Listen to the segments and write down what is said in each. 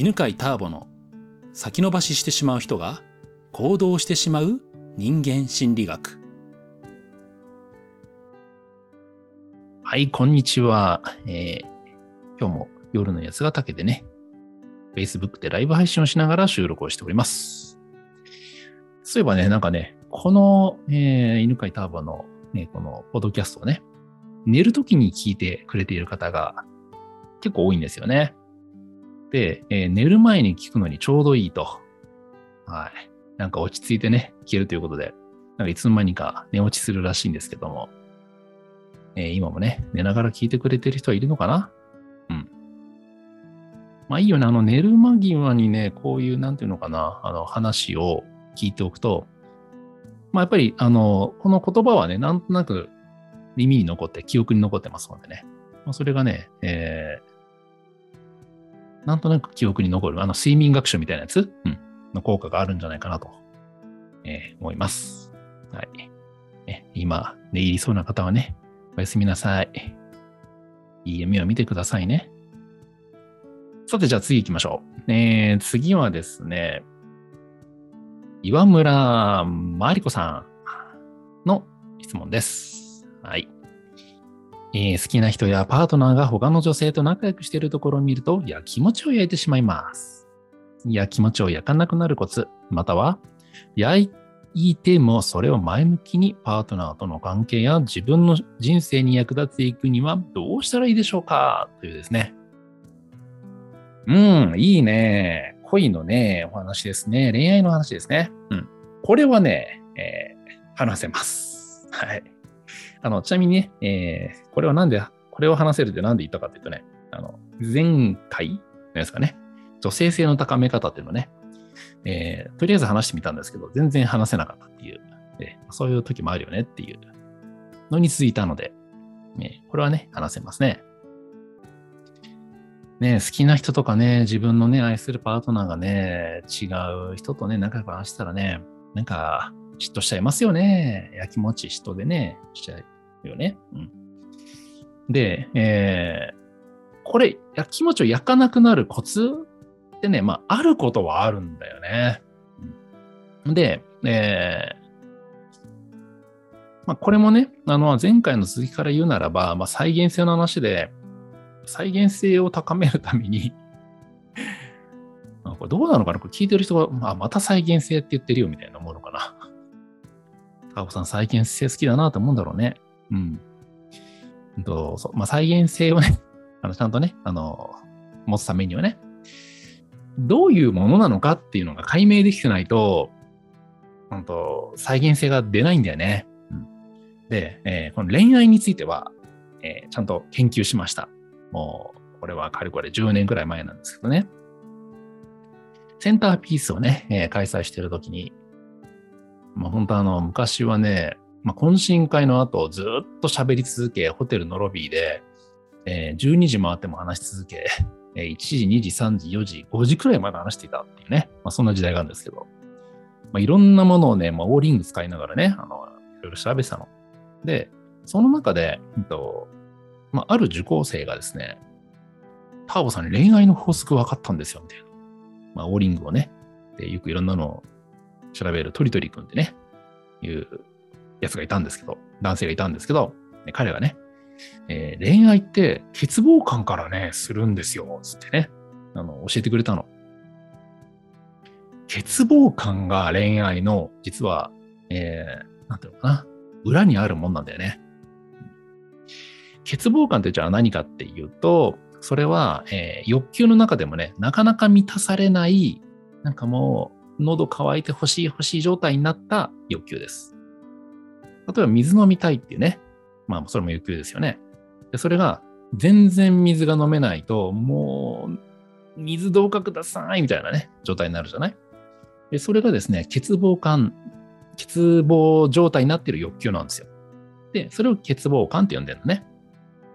犬飼ターボの先延ばししてしまう人が行動してしまう人間心理学。はい、こんにちは。えー今日も夜のやつが竹でね、Facebook でライブ配信をしながら収録をしております。そういえばね、なんかね、この、えー犬飼ターボの、ね、このポッドキャストをね、寝るときに聞いてくれている方が結構多いんですよね。で、えー寝る前に聞くのにちょうどいいと。はい。なんか落ち着いてね、聞けるということで、なんかいつの間にか寝落ちするらしいんですけども、えー今もね、寝ながら聞いてくれてる人はいるのかな？うん。まあいいよね。あの、寝る間際にね、こういう、なんていうのかな、あの、話を聞いておくと、まあやっぱり、あの、この言葉はね、なんとなく耳に残って、記憶に残ってますのでね。まあ、それがね、えーなんとなく記憶に残る、あの、睡眠学習みたいなやつ、うん、の効果があるんじゃないかなと、えー思います。はい。ね、今、寝入りそうな方はね、おやすみなさい。いい夢を見てくださいね。さて、じゃあ次行きましょう。えー次はですね、岩村まりこさんの質問です。はい。えー好きな人やパートナーが他の女性と仲良くしているところを見ると、いや、気持ちを焼いてしまいます。いや、気持ちを焼かなくなるコツ、または、焼いてもそれを前向きにパートナーとの関係や自分の人生に役立っていくにはどうしたらいいでしょうか？というですね。うん、いいね。恋のね、お話ですね。恋愛の話ですね。うん。これはね、えー話せます。はい。あの、ちなみにね、えーこれはなんで、これを話せるってなんで言ったかっていうとね、あの、前回のやつかね、女性性の高め方っていうのね、えーとりあえず話してみたんですけど、全然話せなかったっていう、えーそういう時もあるよねっていうのに続いたので、ね、これはね、話せますね。ね、好きな人とかね、自分のね、愛するパートナーがね、違う人とね、仲良く話したらね、なんか、嫉妬しちゃいますよね。やきもち嫉妬でね、しちゃうよね。うん。で、えーこれ、やきもちを焼かなくなるコツってね、まあ、あることはあるんだよね。うんで、えーまあ、これもね、あの、前回の続きから言うならば、まあ、再現性の話で、再現性を高めるために、これどうなのかな？これ聞いてる人が、まあ、また再現性って言ってるよみたいなものかな。高尾さん、再現性好きだなと思うんだろうね。うん。うんとそうまあ、再現性をね、あのちゃんとね、あの、持つためにはね、どういうものなのかっていうのが解明できてないと、本当再現性が出ないんだよね。うんで、えーこの恋愛については、えーちゃんと研究しました。もう、これはかれこれ10年くらい前なんですけどね。センターピースをね、えー開催してるときに、まあ、本当あの、昔はね、まあ、懇親会の後ずっと喋り続け、ホテルのロビーで、えー12時回っても話し続け、えー1時、2時、3時、4時、5時くらいまで話していたっていうね、まあ、そんな時代があるんですけど、まあ、いろんなものをね、まあ、オーリング使いながらね、あの、いろいろ調べてたの。で、その中で、うんとまあ、ある受講生がですね、ターボさんに恋愛の法則分かったんですよ、みたいな。まあ、オーリングをね、でよくいろんなのを調べるトリトリ君ってね、いうやつがいたんですけど、男性がいたんですけど、彼がね、えー恋愛って欠乏感からね、するんですよ、つってね、あの、教えてくれたの。欠乏感が恋愛の、実は、えー、なんていうのかな、裏にあるもんなんだよね。欠乏感ってじゃあ何かっていうと、それは、えー欲求の中でもね、なかなか満たされない、なんかもう、喉乾いて欲しい欲しい状態になった欲求です。例えば水飲みたいっていうね、まあそれも欲求ですよね。でそれが全然水が飲めないと、もう水どうかくださいみたいなね、状態になるじゃない？でそれがですね、欠乏感、欠乏状態になっている欲求なんですよ。で、それを欠乏感って呼んでるのね。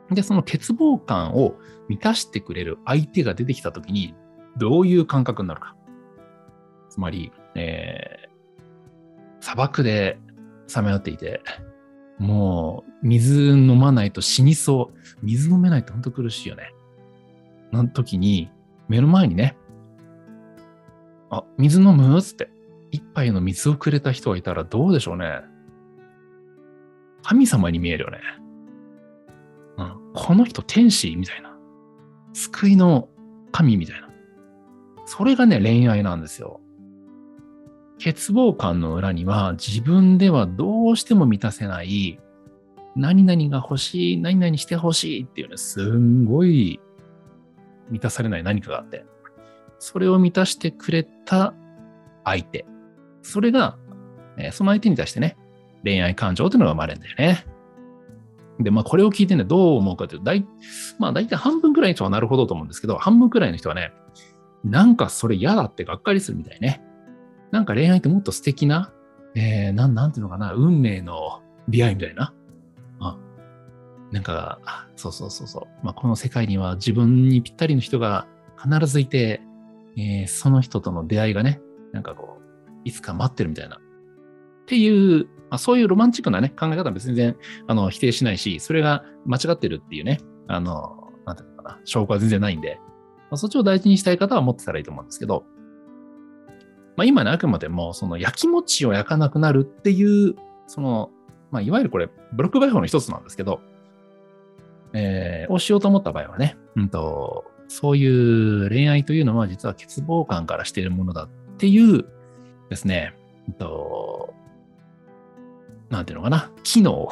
で、その欠乏感を満たしてくれる相手が出てきたときに、どういう感覚になるか。つまり、えー砂漠でさまよっていて、もう水飲まないと死にそう。水飲めないと本当苦しいよね。な時に、目の前にね、あ、水飲むつって。一杯の水をくれた人がいたらどうでしょうね。神様に見えるよね。うん、この人天使みたいな。救いの神みたいな。それがね、恋愛なんですよ。欠乏感の裏には自分ではどうしても満たせない何々が欲しい、何々して欲しいっていうね、すんごい満たされない何かがあって、それを満たしてくれた相手。それが、その相手に対してね、恋愛感情というのが生まれるんだよね。で、まあこれを聞いてね、どう思うかというと、大、まあ大体半分くらいの人はなるほどと思うんですけど、半分くらいの人はね、なんかそれ嫌だってがっかりするみたいね。なんか恋愛ってもっと素敵な、えー、なん、なんていうのかな、運命の出会いみたいな。あなんか、そうそうそうそう。まあ、この世界には自分にぴったりの人が必ずいて、えーその人との出会いがね、なんかこう、いつか待ってるみたいな。っていう、まあ、そういうロマンチックなね、考え方は全然あの否定しないし、それが間違ってるっていうね、あの、なんていうのかな、証拠は全然ないんで、まあ、そっちを大事にしたい方は持ってたらいいと思うんですけど、まあ、今ね、あくまでも、その焼き餅を焼かなくなるっていう、その、まあ、いわゆるこれ、ブロックバイ法の一つなんですけど、えーをしようと思った場合はね、うんと、そういう恋愛というのは実は欠乏感からしているものだっていうですね、うんと、なんていうのかな、機能、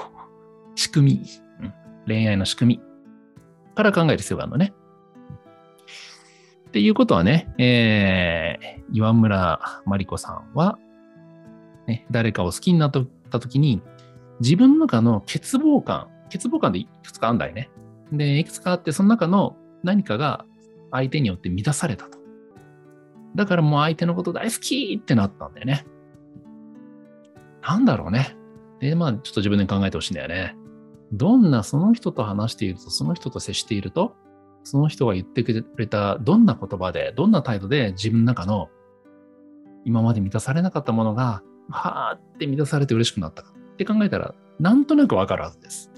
仕組み、うん恋愛の仕組みから考える必要があるのね。っていうことはね、えー岩村まりこさんは、ね、誰かを好きになった時に、自分の中の欠乏感、欠乏感でいくつかあんだよね。で、いくつかあって、その中の何かが相手によって満たされたと。だからもう相手のこと大好きってなったんだよね。なんだろうね。で、まあ、ちょっと自分で考えてほしいんだよね。どんなその人と話していると、その人と接していると、その人が言ってくれたどんな言葉で、どんな態度で自分の中の今まで満たされなかったものが、はーって満たされて嬉しくなったか。って考えたら、なんとなくわかるはずです。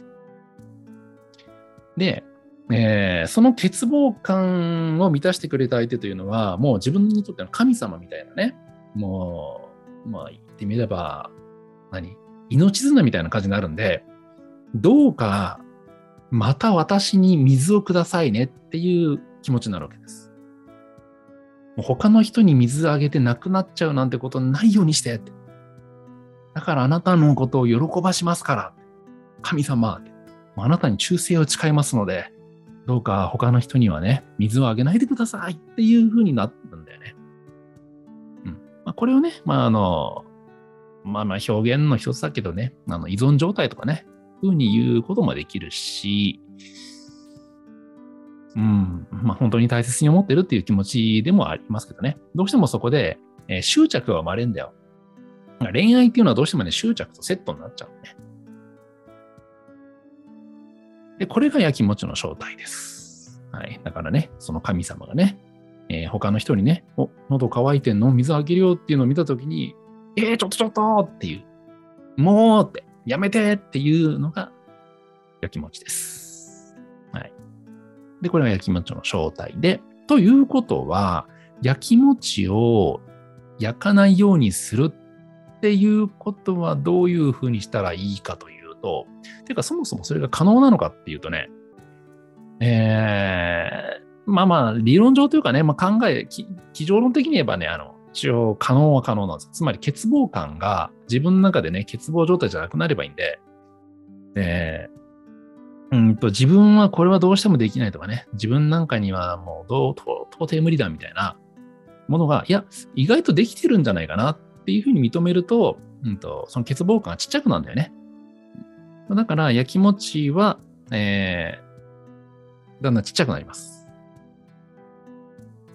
で、えーその欠乏感を満たしてくれた相手というのは、もう自分にとっての神様みたいなね、もう、まあ言ってみれば、何？命綱みたいな感じになるんで、どうか、また私に水をくださいねっていう気持ちになるわけです。他の人に水あげてなくなっちゃうなんてことないようにしてって。だからあなたのことを喜ばしますから。神様。あなたに忠誠を誓いますので、どうか他の人にはね、水をあげないでくださいっていう風になったんだよね。うん。まあ、これをね、まああの、まあまあ表現の一つだけどね、あの依存状態とかね、風に言うこともできるし、うん、まあ本当に大切に思ってるっていう気持ちでもありますけどね。どうしてもそこで、えー執着が生まれるんだよ。恋愛っていうのはどうしてもね、執着とセットになっちゃうね。で、これが焼き餅の正体です。はい。だからね、その神様がね、えー他の人にね、お、喉乾いてんの？水あげるよっていうのを見たときに、えー、ちょっとちょっとっていう、もうって、やめてっていうのが焼き餅です。はい。で、これが焼き餅の正体で、ということは、焼き餅を焼かないようにするっていうことはどういうふうにしたらいいかというと、てかそもそもそれが可能なのかっていうとね、えー、まあまあ理論上というかね、まあ、考え、基常論的に言えばね、あの、一応可能は可能なんです。つまり欠乏感が自分の中でね、欠乏状態じゃなくなればいいんで、で、うんと、自分はこれはどうしてもできないとかね、自分なんかにはもうどう、到底無理だみたいなものが、いや、意外とできてるんじゃないかなっていうふうに認めると、うんと、その欠乏感がちっちゃくなるんだよね。だから、焼き餅は、えー、だんだんちっちゃくなります。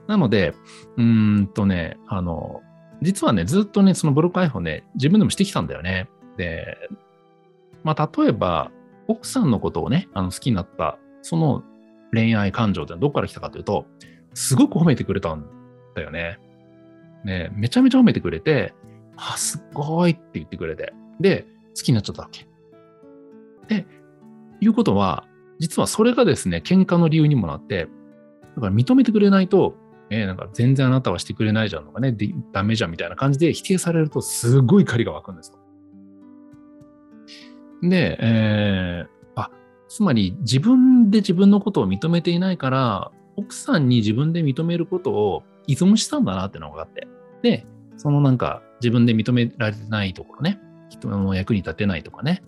なので、うーんとね、あの、実はね、ずっとね、そのブロック iPhone ね、自分でもしてきたんだよね。で、まあ、例えば、奥さんのことをね、あの好きになった、その恋愛感情ってどこから来たかというと、すごく褒めてくれたんだよね。ね、めちゃめちゃ褒めてくれて、あ、すごいって言ってくれて、で、好きになっちゃったわけ。で、いうことは、実はそれがですね、喧嘩の理由にもなって、だから認めてくれないと、えなんか全然あなたはしてくれないじゃんとかね、ダメじゃんみたいな感じで否定されるとすごい怒りが湧くんですよ。で、えーあ、つまり自分で自分のことを認めていないから、奥さんに自分で認めることを依存したんだなっていうのが分かって。で、そのなんか自分で認められてないところね、人の役に立てないとかね、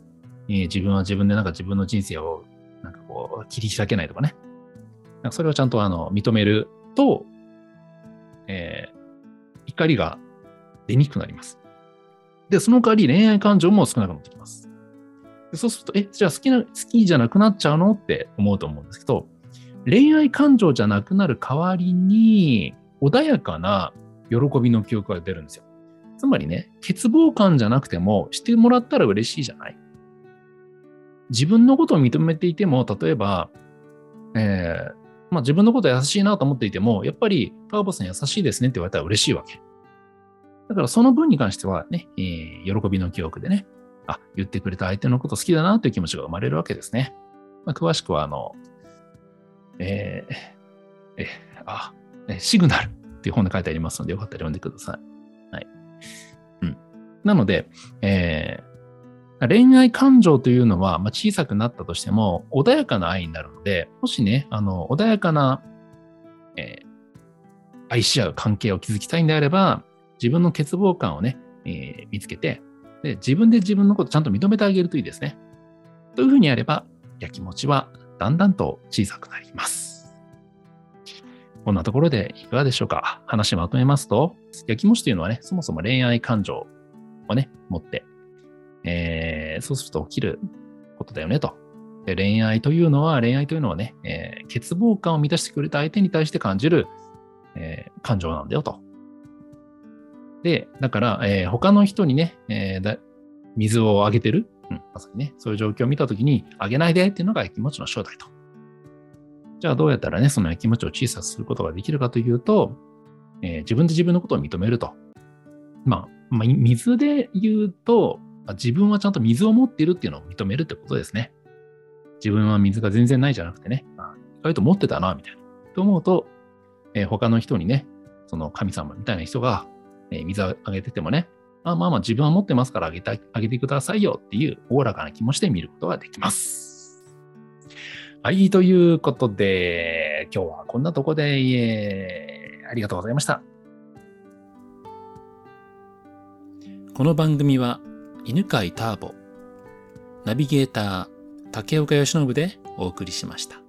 えー自分は自分でなんか自分の人生をなんかこう切り開けないとかね。なんかそれをちゃんとあの認めると、えー怒りが出にくくなります。で、その代わり恋愛感情も少なくなってきます。でそうすると、え、じゃあ好きな、好きじゃなくなっちゃうの？って思うと思うんですけど、恋愛感情じゃなくなる代わりに、穏やかな喜びの記憶が出るんですよ。つまりね、欠乏感じゃなくても、してもらったら嬉しいじゃない自分のことを認めていても、例えば、えーまあ、自分のこと優しいなと思っていても、やっぱり、パーボさん優しいですねって言われたら嬉しいわけ。だからその分に関してはね、えー喜びの記憶でね、あ、言ってくれた相手のこと好きだなという気持ちが生まれるわけですね。まあ、詳しくは、あの、えーえあ、えシグナルっていう本で書いてありますので、よかったら読んでください。はい。うん。なので、えー恋愛感情というのは、まあ、小さくなったとしても、穏やかな愛になるので、もしね、あの、穏やかな、えー愛し合う関係を築きたいんであれば、自分の欠乏感をね、えー見つけてで、自分で自分のことちゃんと認めてあげるといいですね。というふうにやれば、やきもちはだんだんと小さくなります。こんなところでいかがでしょうか？話まとめますと、やきもちというのはね、そもそも恋愛感情をね、持って、えーそうすると起きることだよねと。で恋愛というのは、恋愛というのはね、えー欠乏感を満たしてくれた相手に対して感じる、えー感情なんだよと。で、だから、えー他の人にね、えーだ水をあげてる、うん、まさにね、そういう状況を見たときに、あげないでっていうのが気持ちの正体と。じゃあどうやったらね、その気持ちを小さくすることができるかというと、えー自分で自分のことを認めると。まあ、まあ、水で言うと、あ自分はちゃんと水を持っているっていうのを認めるってことですね。自分は水が全然ないじゃなくてね、あ意外と持ってたな、みたいな。と思うと、えー他の人にね、その神様みたいな人が、えー水をあげててもね、あまあまあ自分は持ってますからあげてあげてくださいよっていうおおらかな気持ちで見ることができます。はい、ということで、今日はこんなとこで、えーありがとうございました。この番組は犬飼ターボ、ナビゲーター竹岡由伸でお送りしました。